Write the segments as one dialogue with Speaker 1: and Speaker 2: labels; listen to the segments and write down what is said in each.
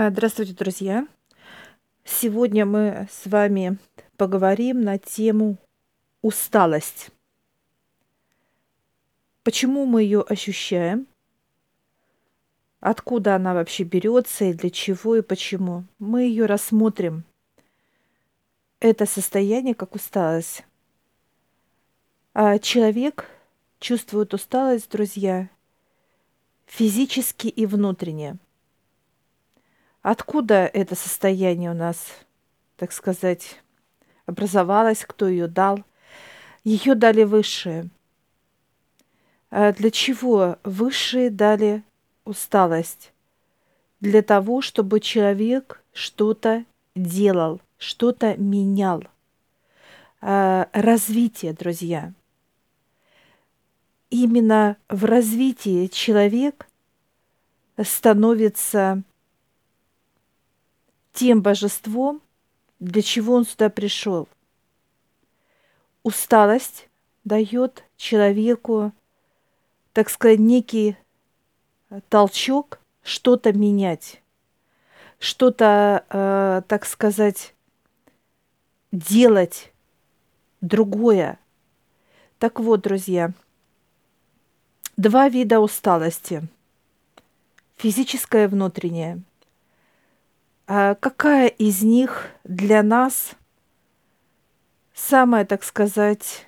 Speaker 1: А, Здравствуйте, друзья! Сегодня мы с вами поговорим на тему усталость. Почему мы ее ощущаем? Откуда она вообще берется и для чего и почему? Мы ее рассмотрим. Это состояние как усталость. А человек чувствует усталость, друзья, физически и внутренне – Откуда это состояние у нас, так сказать, образовалось, кто ее дал? Ее дали высшие. А для чего высшие дали усталость? Для того, чтобы человек что-то делал, что-то менял. А, развитие, друзья. Именно в развитии человек становится тем божеством, для чего он сюда пришел. Усталость дает человеку, так сказать, некий толчок что-то менять, что-то, э, так сказать, делать другое. Так вот, друзья, два вида усталости. Физическая и внутренняя. А какая из них для нас самая, так сказать,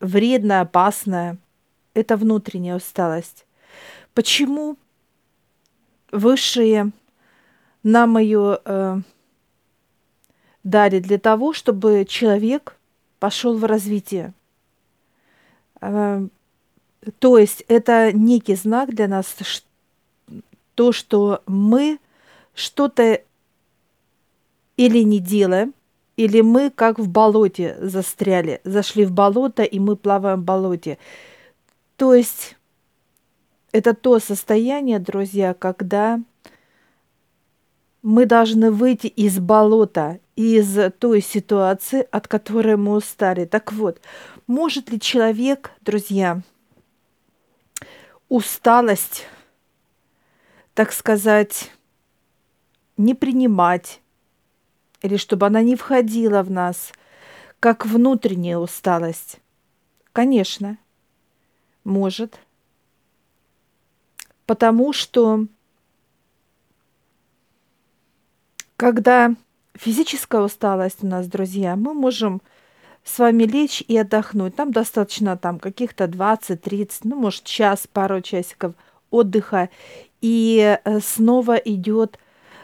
Speaker 1: вредная, опасная? Это внутренняя усталость. Почему высшие нам ее э, дали для того, чтобы человек пошел в развитие? Э, то есть это некий знак для нас, то, что мы что-то или не делаем, или мы как в болоте застряли, зашли в болото, и мы плаваем в болоте. То есть это то состояние, друзья, когда мы должны выйти из болота, из той ситуации, от которой мы устали. Так вот, может ли человек, друзья, усталость так сказать, не принимать, или чтобы она не входила в нас, как внутренняя усталость. Конечно, может. Потому что когда физическая усталость у нас, друзья, мы можем с вами лечь и отдохнуть. Там достаточно там каких-то 20-30, ну, может, час, пару часиков отдыха и э, снова идет,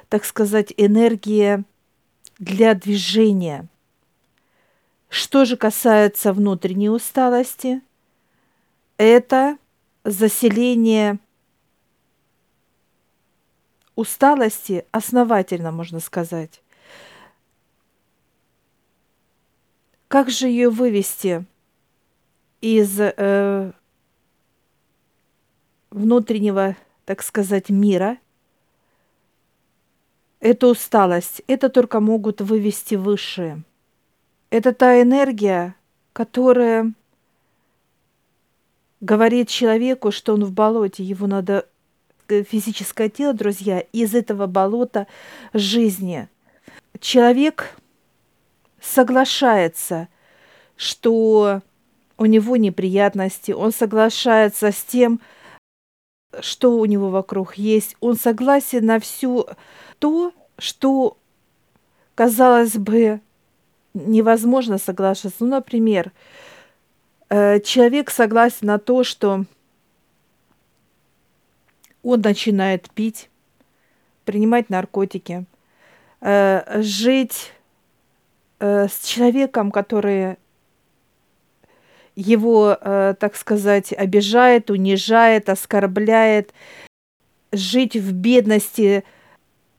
Speaker 1: так сказать, энергия для движения. Что же касается внутренней усталости, это заселение усталости основательно, можно сказать. Как же ее вывести из э, внутреннего так сказать, мира, эту усталость, это только могут вывести высшие. Это та энергия, которая говорит человеку, что он в болоте, его надо э, физическое тело, друзья, из этого болота жизни. Человек соглашается, что у него неприятности, он соглашается с тем, что у него вокруг есть. Он согласен на все то, что, казалось бы, невозможно соглашаться. Ну, например, э, человек согласен на то, что он начинает пить, принимать наркотики, э, жить э, с человеком, который его, э, так сказать, обижает, унижает, оскорбляет, жить в бедности,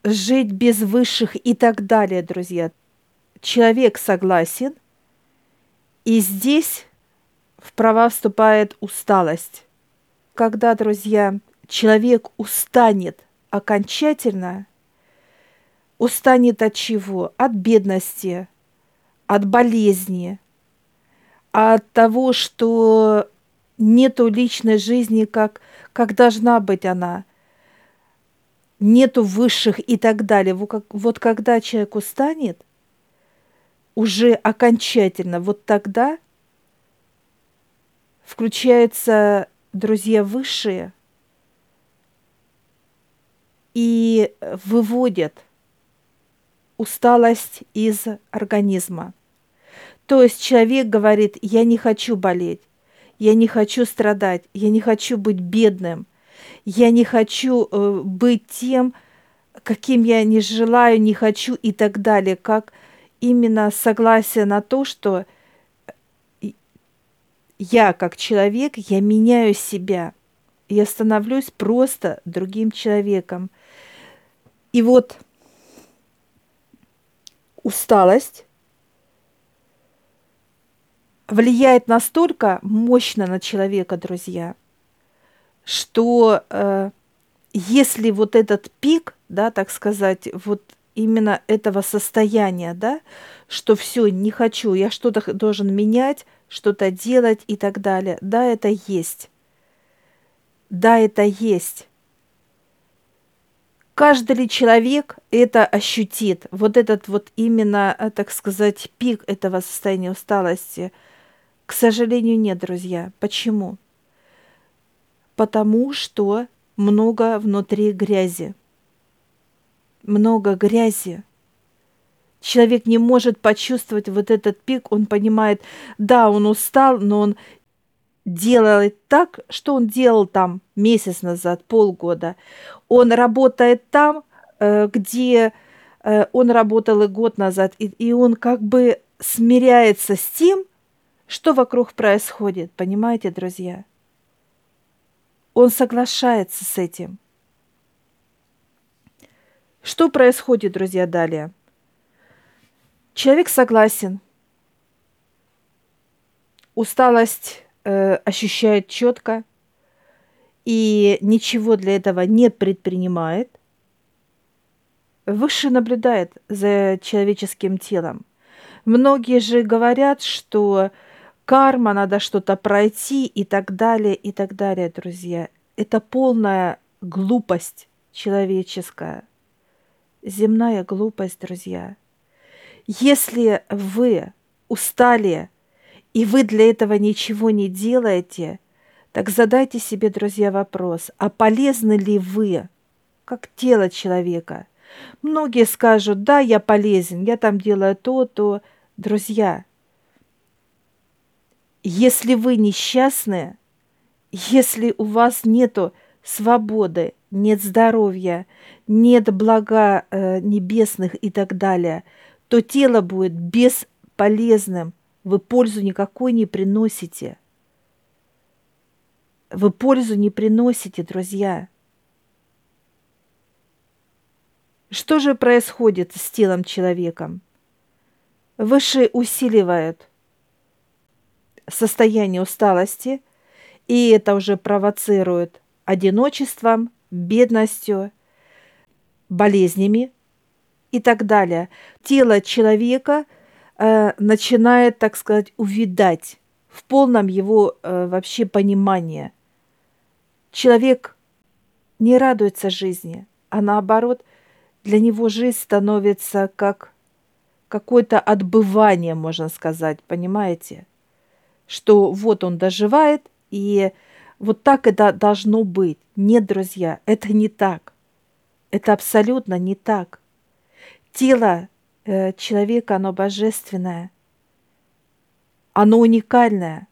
Speaker 1: жить без высших и так далее, друзья. Человек согласен, и здесь в права вступает усталость. Когда, друзья, человек устанет окончательно, устанет от чего? От бедности, от болезни – от того, что нету личной жизни, как, как должна быть она. нету высших и так далее. Вот, как, вот когда человек устанет, уже окончательно, вот тогда включаются друзья высшие и выводят усталость из организма. То есть человек говорит, я не хочу болеть, я не хочу страдать, я не хочу быть бедным, я не хочу э, быть тем, каким я не желаю, не хочу и так далее, как именно согласие на то, что я как человек, я меняю себя, я становлюсь просто другим человеком. И вот усталость влияет настолько мощно на человека, друзья, что э, если вот этот пик, да, так сказать, вот именно этого состояния, да, что все, не хочу, я что-то должен менять, что-то делать и так далее. Да, это есть. Да, это есть. Каждый ли человек это ощутит, вот этот вот именно, э, так сказать, пик этого состояния усталости? К сожалению, нет, друзья. Почему? Потому что много внутри грязи. Много грязи. Человек не может почувствовать вот этот пик, он понимает, да, он устал, но он делает так, что он делал там месяц назад, полгода. Он работает там, э, где э, он работал и год назад, и, и он как бы смиряется с тем, что вокруг происходит, понимаете, друзья? Он соглашается с этим. Что происходит, друзья, далее? Человек согласен. Усталость э, ощущает четко и ничего для этого не предпринимает. Выше наблюдает за человеческим телом. Многие же говорят, что карма, надо что-то пройти и так далее, и так далее, друзья. Это полная глупость человеческая, земная глупость, друзья. Если вы устали, и вы для этого ничего не делаете, так задайте себе, друзья, вопрос, а полезны ли вы, как тело человека? Многие скажут, да, я полезен, я там делаю то, то. Друзья, если вы несчастны, если у вас нету свободы, нет здоровья, нет блага э, небесных и так далее – то тело будет бесполезным, вы пользу никакой не приносите. Вы пользу не приносите, друзья. Что же происходит с телом человеком? Выше усиливают состояние усталости, и это уже провоцирует одиночеством, бедностью, болезнями, и так далее. Тело человека э, начинает, так сказать, увидать в полном его э, вообще понимании. Человек не радуется жизни, а наоборот, для него жизнь становится как какое-то отбывание, можно сказать, понимаете? Что вот он доживает, и вот так это должно быть. Нет, друзья, это не так. Это абсолютно не так тело э, человека, оно божественное, оно уникальное.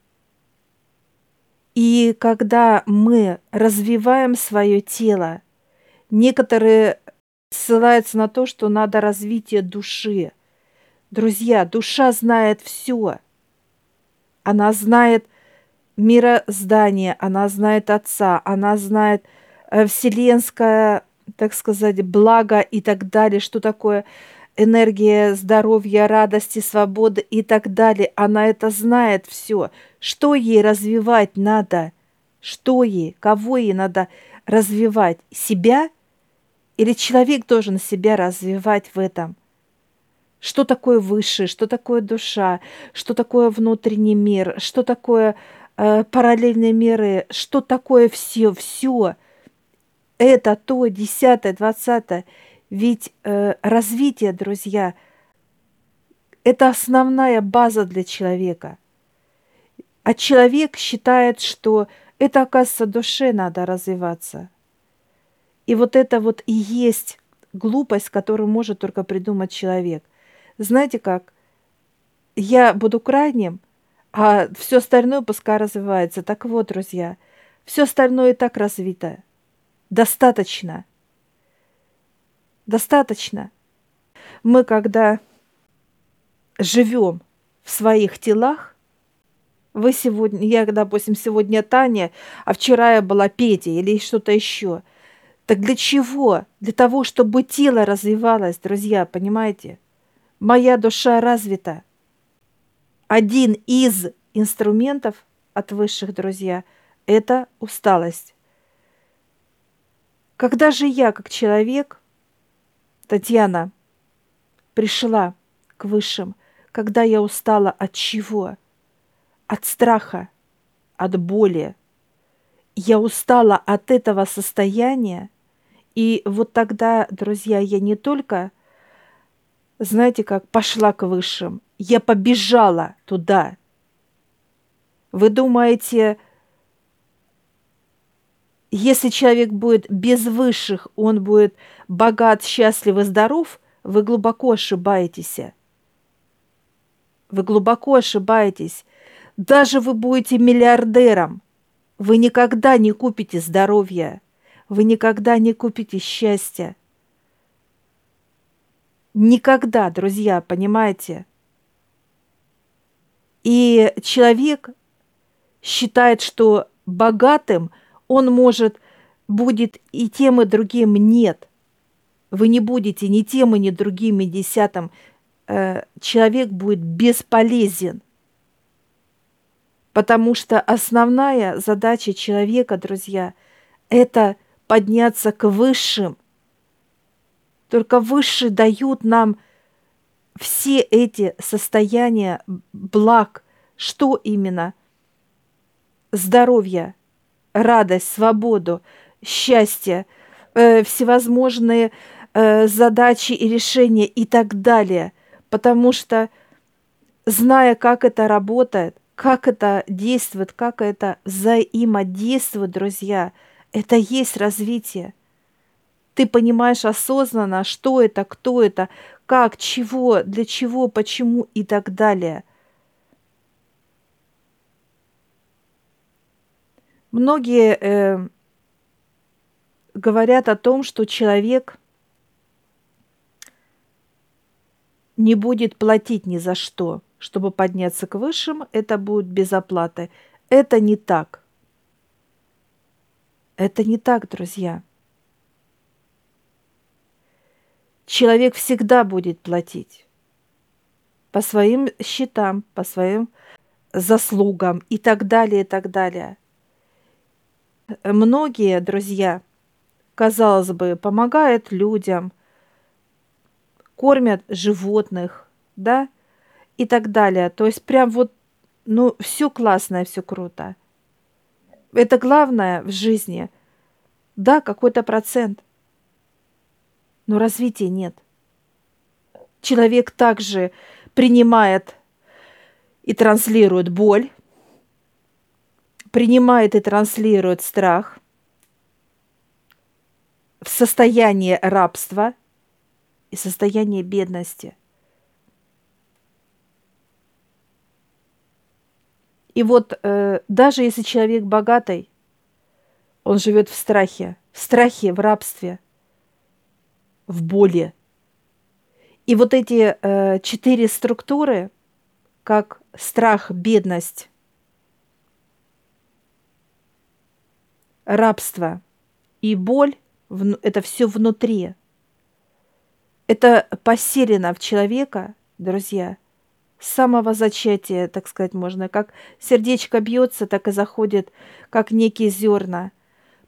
Speaker 1: И когда мы развиваем свое тело, некоторые ссылаются на то, что надо развитие души. Друзья, душа знает все. Она знает мироздание, она знает Отца, она знает э, вселенское так сказать, благо и так далее, что такое энергия здоровья, радости, свободы и так далее. Она это знает все. Что ей развивать надо? Что ей? Кого ей надо развивать? Себя? Или человек должен себя развивать в этом? Что такое высшее, что такое душа, что такое внутренний мир, что такое э, параллельные миры, что такое все, все – это, то, десятое, двадцатое. Ведь э, развитие, друзья, это основная база для человека. А человек считает, что это, оказывается, душе надо развиваться. И вот это вот и есть глупость, которую может только придумать человек. Знаете как? Я буду крайним, а все остальное пускай развивается. Так вот, друзья, все остальное и так развито. Достаточно. Достаточно. Мы, когда живем в своих телах, вы сегодня, я, допустим, сегодня Таня, а вчера я была Петя или что-то еще. Так для чего? Для того, чтобы тело развивалось, друзья, понимаете? Моя душа развита. Один из инструментов от высших, друзья, это усталость. Когда же я, как человек, Татьяна, пришла к высшим, когда я устала от чего? От страха, от боли. Я устала от этого состояния, и вот тогда, друзья, я не только, знаете как, пошла к высшим, я побежала туда. Вы думаете, если человек будет без высших, он будет богат, счастлив и здоров, вы глубоко ошибаетесь. Вы глубоко ошибаетесь. Даже вы будете миллиардером, вы никогда не купите здоровья, вы никогда не купите счастья. Никогда, друзья, понимаете? И человек считает, что богатым он может будет и тем, и другим нет. Вы не будете ни тем, и ни другим, и десятым. Э, человек будет бесполезен. Потому что основная задача человека, друзья, это подняться к высшим. Только высшие дают нам все эти состояния благ. Что именно? Здоровье, радость, свободу, счастье, э, всевозможные э, задачи и решения и так далее. Потому что, зная, как это работает, как это действует, как это взаимодействует, друзья – это есть развитие. Ты понимаешь осознанно, что это, кто это, как, чего, для чего, почему и так далее. Многие э, говорят о том, что человек не будет платить ни за что, чтобы подняться к высшим, это будет без оплаты. Это не так. Это не так, друзья. Человек всегда будет платить по своим счетам, по своим заслугам и так далее, и так далее. Многие, друзья, казалось бы, помогают людям, кормят животных, да, и так далее. То есть прям вот, ну, все классное, все круто – это главное в жизни. Да, какой-то процент. Но развития нет. Человек также принимает и транслирует боль, принимает и транслирует страх в состояние рабства и состояние бедности – И вот э, даже если человек богатый, он живет в страхе, в страхе, в рабстве, в боли. И вот эти э, четыре структуры, как страх, бедность, рабство и боль, это все внутри. Это поселено в человека, друзья – с самого зачатия, так сказать, можно. Как сердечко бьется, так и заходит, как некие зерна.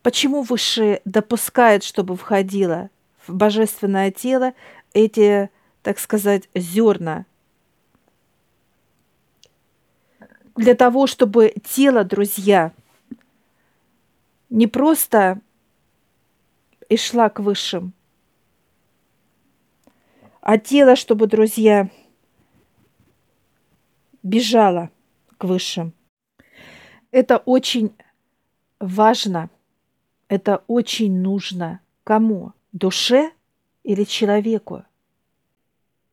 Speaker 1: Почему выше допускает, чтобы входило в божественное тело эти, так сказать, зерна? Для того, чтобы тело, друзья, не просто и шла к высшим. А тело, чтобы, друзья, бежало к высшим. Это очень важно, это очень нужно кому? Душе или человеку?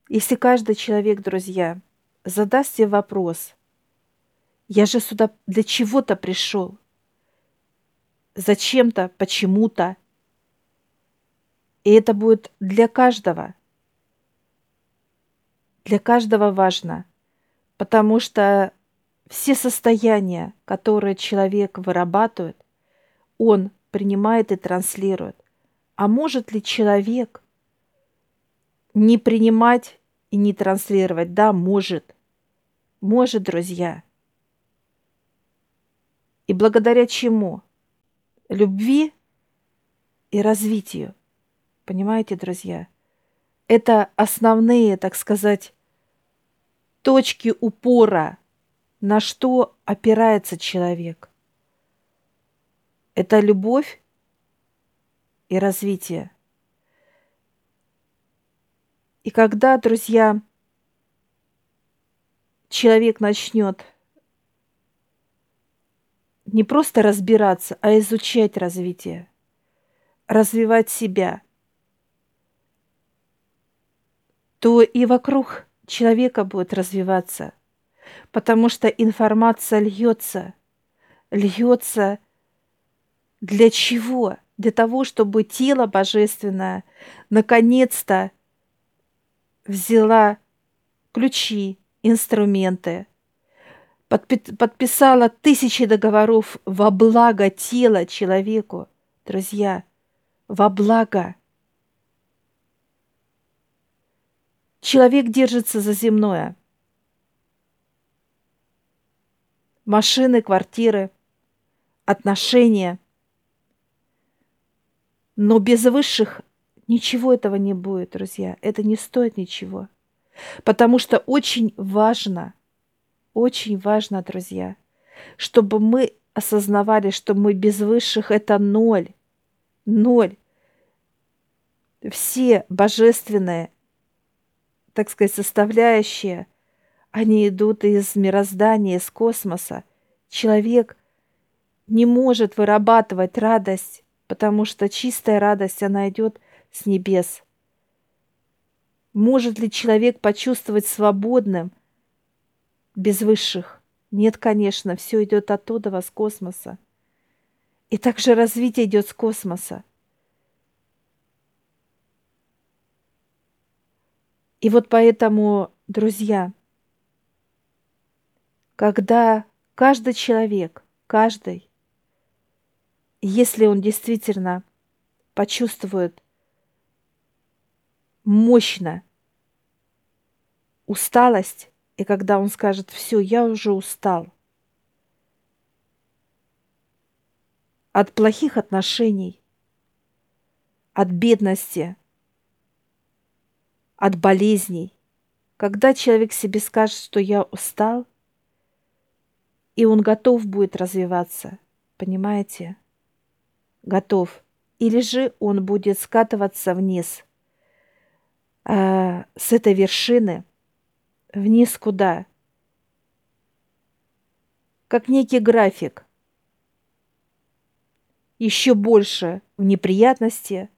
Speaker 1: Если каждый человек, друзья, задаст себе вопрос, я же сюда для чего-то пришел, зачем-то, почему-то, и это будет для каждого. Для каждого важно, потому что все состояния, которые человек вырабатывает, он принимает и транслирует. А может ли человек не принимать и не транслировать? Да, может. Может, друзья. И благодаря чему? Любви и развитию. Понимаете, друзья? Это основные, так сказать, точки упора, на что опирается человек. Это любовь и развитие. И когда, друзья, человек начнет не просто разбираться, а изучать развитие, развивать себя, то и вокруг человека будет развиваться, потому что информация льется, льется для чего? Для того, чтобы тело божественное наконец-то взяла ключи, инструменты, подписала тысячи договоров во благо тела человеку, друзья, во благо. Человек держится за земное. Машины, квартиры, отношения. Но без высших ничего этого не будет, друзья. Это не стоит ничего. Потому что очень важно, очень важно, друзья, чтобы мы осознавали, что мы без высших – это ноль. Ноль. Все божественные, так сказать, составляющие, они идут из мироздания, из космоса. Человек не может вырабатывать радость, потому что чистая радость, она идет с небес – может ли человек почувствовать свободным без высших? Нет, конечно, все идет оттуда, с космоса. И также развитие идет с космоса. И вот поэтому, друзья, когда каждый человек, каждый, если он действительно почувствует мощно усталость, и когда он скажет, все, я уже устал от плохих отношений, от бедности, от болезней, когда человек себе скажет, что я устал, и он готов будет развиваться, понимаете? Готов. Или же он будет скатываться вниз – а, с этой вершины вниз куда? Как некий график. Еще больше в неприятности,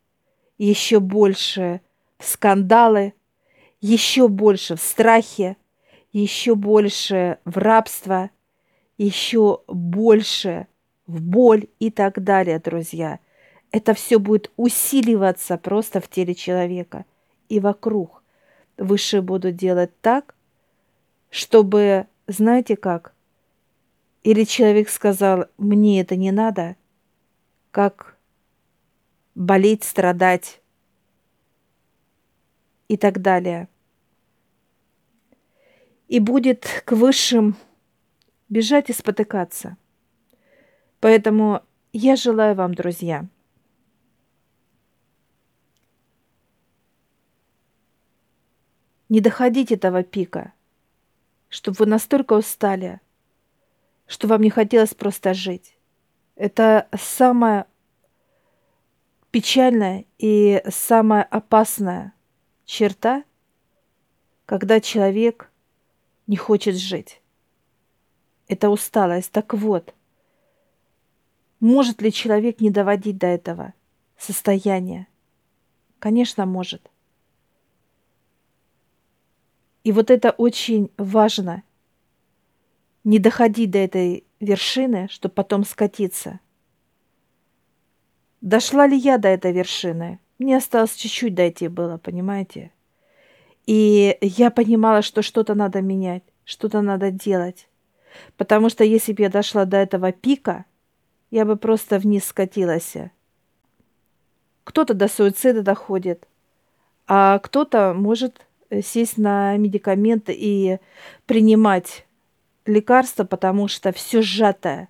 Speaker 1: еще больше в скандалы, еще больше в страхе, еще больше в рабство, еще больше в боль и так далее, друзья. Это все будет усиливаться просто в теле человека – и вокруг. Высшие будут делать так, чтобы, знаете как, или человек сказал, мне это не надо, как болеть, страдать и так далее. И будет к высшим бежать и спотыкаться. Поэтому я желаю вам, друзья, не доходить этого пика, чтобы вы настолько устали, что вам не хотелось просто жить. Это самое печальная и самая опасная черта, когда человек не хочет жить. Это усталость. Так вот, может ли человек не доводить до этого состояния? Конечно, может. И вот это очень важно. Не доходить до этой вершины, чтобы потом скатиться. Дошла ли я до этой вершины? Мне осталось чуть-чуть дойти было, понимаете? И я понимала, что что-то надо менять, что-то надо делать. Потому что если бы я дошла до этого пика, я бы просто вниз скатилась. Кто-то до суицида доходит, а кто-то может Э, сесть на медикаменты и принимать лекарства, потому что все сжатое.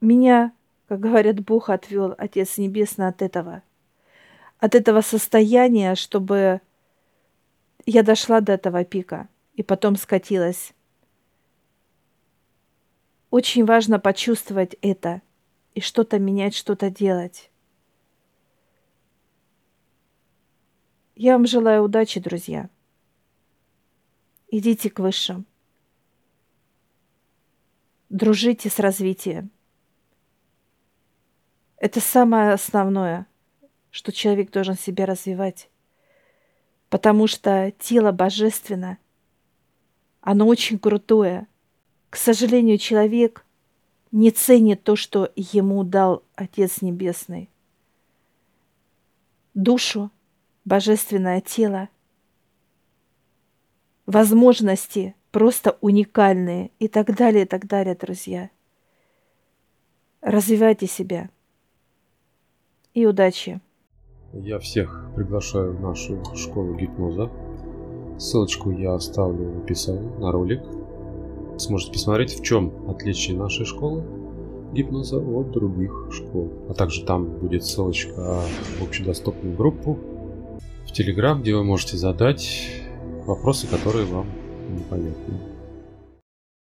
Speaker 1: Меня, как говорят, Бог отвел, Отец Небесный, от этого. От этого состояния, чтобы я дошла до этого пика и потом скатилась. Очень важно почувствовать это и что-то менять, что-то делать. Я вам желаю удачи, друзья. Идите к высшим. Дружите с развитием. Это самое основное, что человек должен себя развивать. Потому что тело божественно, оно очень крутое. К сожалению, человек не ценит то, что ему дал Отец Небесный. Душу божественное тело, возможности просто уникальные и так далее, и так далее, друзья. Развивайте себя. И удачи!
Speaker 2: Я всех приглашаю в нашу школу гипноза. Ссылочку я оставлю в описании на ролик. Сможете посмотреть, в чем отличие нашей школы гипноза от других школ. А также там будет ссылочка в общедоступную группу в Телеграм, где вы можете задать вопросы, которые вам непонятны.